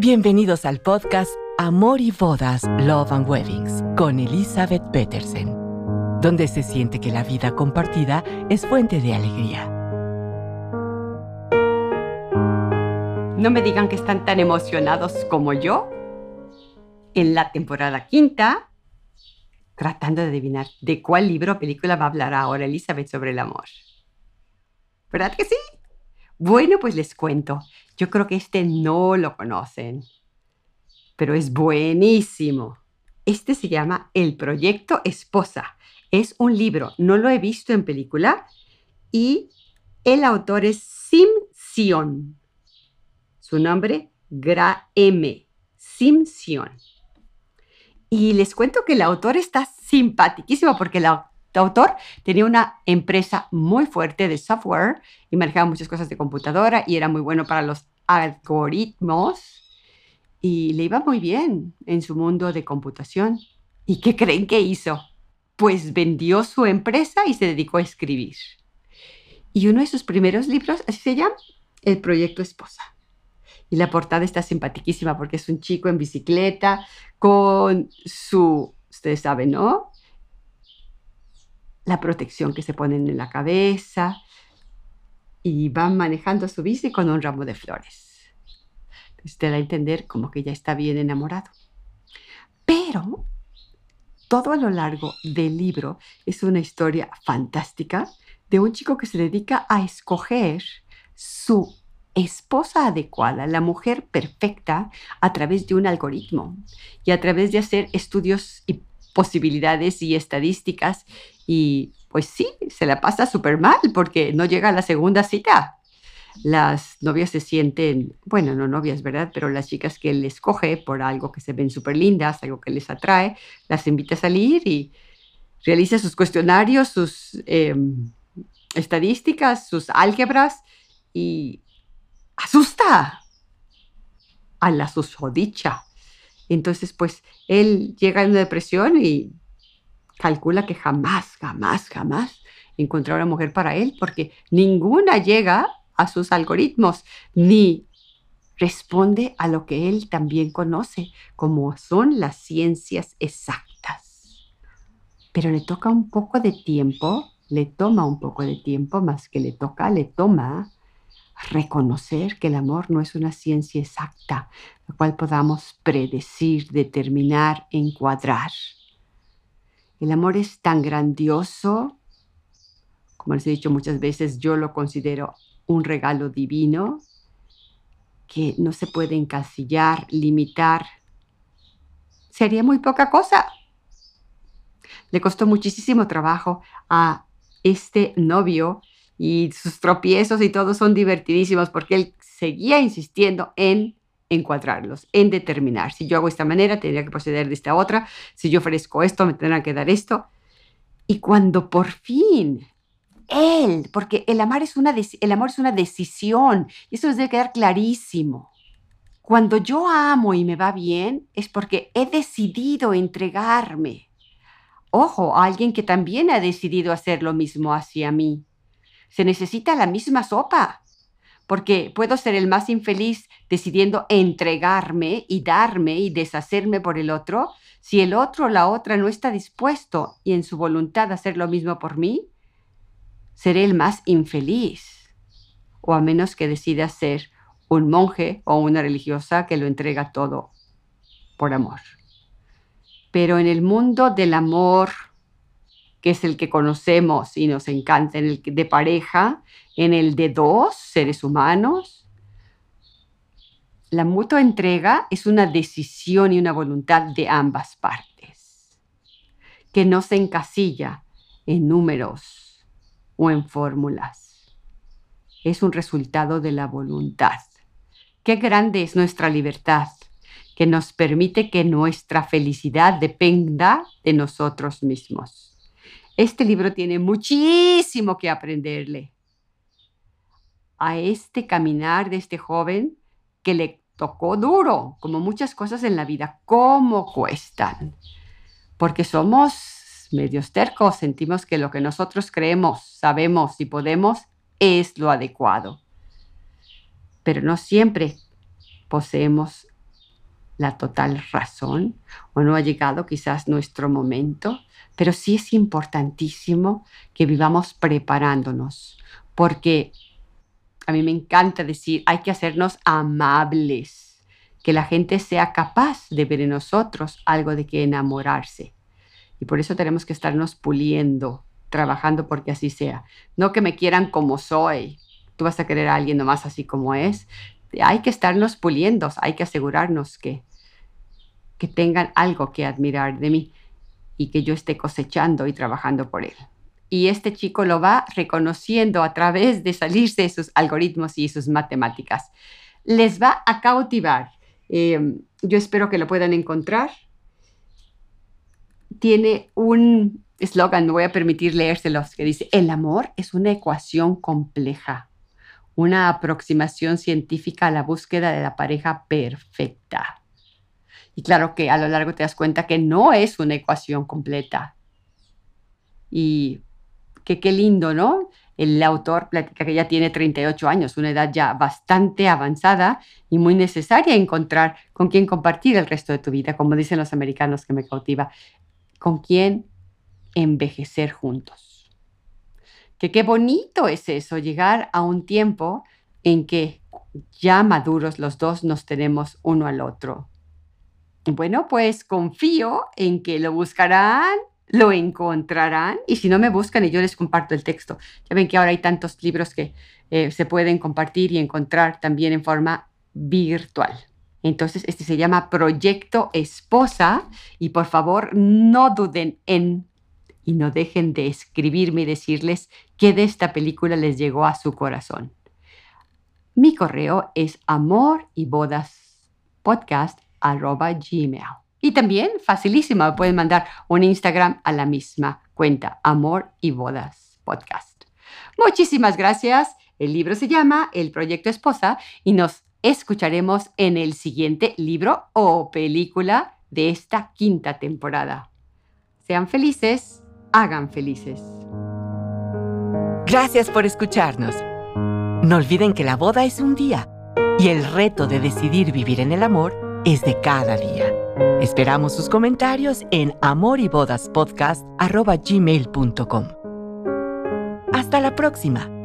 Bienvenidos al podcast Amor y Bodas, Love and Weddings con Elizabeth Petersen, donde se siente que la vida compartida es fuente de alegría. No me digan que están tan emocionados como yo en la temporada quinta, tratando de adivinar de cuál libro o película va a hablar ahora Elizabeth sobre el amor. ¿Verdad que sí? Bueno, pues les cuento. Yo creo que este no lo conocen, pero es buenísimo. Este se llama El Proyecto Esposa. Es un libro, no lo he visto en película y el autor es Sim Sion. Su nombre, Gra M. Sim Sion. Y les cuento que el autor está simpaticísimo porque la autor tenía una empresa muy fuerte de software y manejaba muchas cosas de computadora y era muy bueno para los algoritmos y le iba muy bien en su mundo de computación. ¿Y qué creen que hizo? Pues vendió su empresa y se dedicó a escribir. Y uno de sus primeros libros, así se llama, El Proyecto Esposa. Y la portada está simpaticísima porque es un chico en bicicleta con su, ustedes saben, ¿no? La protección que se ponen en la cabeza y van manejando su bici con un ramo de flores. Usted da a entender como que ya está bien enamorado. Pero todo a lo largo del libro es una historia fantástica de un chico que se dedica a escoger su esposa adecuada, la mujer perfecta, a través de un algoritmo y a través de hacer estudios y posibilidades y estadísticas y pues sí, se la pasa súper mal porque no llega a la segunda cita. Las novias se sienten, bueno, no novias, ¿verdad? Pero las chicas que él escoge por algo que se ven súper lindas, algo que les atrae, las invita a salir y realiza sus cuestionarios, sus em, estadísticas, sus álgebras y asusta a la susodicha entonces, pues él llega en una depresión y calcula que jamás, jamás, jamás encontrará una mujer para él porque ninguna llega a sus algoritmos ni responde a lo que él también conoce, como son las ciencias exactas. Pero le toca un poco de tiempo, le toma un poco de tiempo, más que le toca, le toma reconocer que el amor no es una ciencia exacta, la cual podamos predecir, determinar, encuadrar. El amor es tan grandioso, como les he dicho muchas veces, yo lo considero un regalo divino que no se puede encasillar, limitar. Sería muy poca cosa. Le costó muchísimo trabajo a este novio y sus tropiezos y todo son divertidísimos porque él seguía insistiendo en encuadrarlos, en determinar. Si yo hago esta manera, tendría que proceder de esta otra. Si yo ofrezco esto, me tendrán que dar esto. Y cuando por fin él, porque el amor es una, el amor es una decisión, y eso debe quedar clarísimo. Cuando yo amo y me va bien, es porque he decidido entregarme. Ojo, a alguien que también ha decidido hacer lo mismo hacia mí se necesita la misma sopa, porque puedo ser el más infeliz decidiendo entregarme y darme y deshacerme por el otro, si el otro o la otra no está dispuesto y en su voluntad hacer lo mismo por mí, seré el más infeliz, o a menos que decida ser un monje o una religiosa que lo entrega todo por amor. Pero en el mundo del amor que es el que conocemos y nos encanta, en el de pareja, en el de dos seres humanos. La mutua entrega es una decisión y una voluntad de ambas partes, que no se encasilla en números o en fórmulas. Es un resultado de la voluntad. Qué grande es nuestra libertad, que nos permite que nuestra felicidad dependa de nosotros mismos. Este libro tiene muchísimo que aprenderle a este caminar de este joven que le tocó duro, como muchas cosas en la vida, cómo cuestan. Porque somos medios tercos, sentimos que lo que nosotros creemos, sabemos y podemos es lo adecuado. Pero no siempre poseemos la total razón o no ha llegado quizás nuestro momento, pero sí es importantísimo que vivamos preparándonos, porque a mí me encanta decir, hay que hacernos amables, que la gente sea capaz de ver en nosotros algo de que enamorarse. Y por eso tenemos que estarnos puliendo, trabajando porque así sea. No que me quieran como soy. Tú vas a querer a alguien nomás así como es. Hay que estarnos puliendo, hay que asegurarnos que, que tengan algo que admirar de mí y que yo esté cosechando y trabajando por él y este chico lo va reconociendo a través de salirse de sus algoritmos y sus matemáticas. Les va a cautivar. Em, yo espero que lo puedan encontrar. Tiene un eslogan, me voy a permitir leérselos, que dice, el amor es una ecuación compleja, una aproximación científica a la búsqueda de la pareja perfecta. Y claro que a lo largo te das cuenta que no es una ecuación completa. Y que qué lindo, ¿no? El autor platica que ya tiene 38 años, una edad ya bastante avanzada y muy necesaria encontrar con quién compartir el resto de tu vida, como dicen los americanos que me cautiva, con quién envejecer juntos. Que qué bonito es eso, llegar a un tiempo en que ya maduros los dos nos tenemos uno al otro. Bueno, pues confío en que lo buscarán lo encontrarán y si no me buscan yo les comparto el texto. Ya ven que ahora hay tantos libros que eh, se pueden compartir y encontrar también en forma virtual. Entonces, este se llama Proyecto Esposa y por favor no duden en y no dejen de escribirme y decirles qué de esta película les llegó a su corazón. Mi correo es amor y bodas podcast gmail. Y también, facilísimo, pueden mandar un Instagram a la misma cuenta, Amor y Bodas Podcast. Muchísimas gracias. El libro se llama El Proyecto Esposa y nos escucharemos en el siguiente libro o película de esta quinta temporada. Sean felices, hagan felices. Gracias por escucharnos. No olviden que la boda es un día y el reto de decidir vivir en el amor es de cada día. Esperamos sus comentarios en amoribodaspodcast.gmail.com. Hasta la próxima.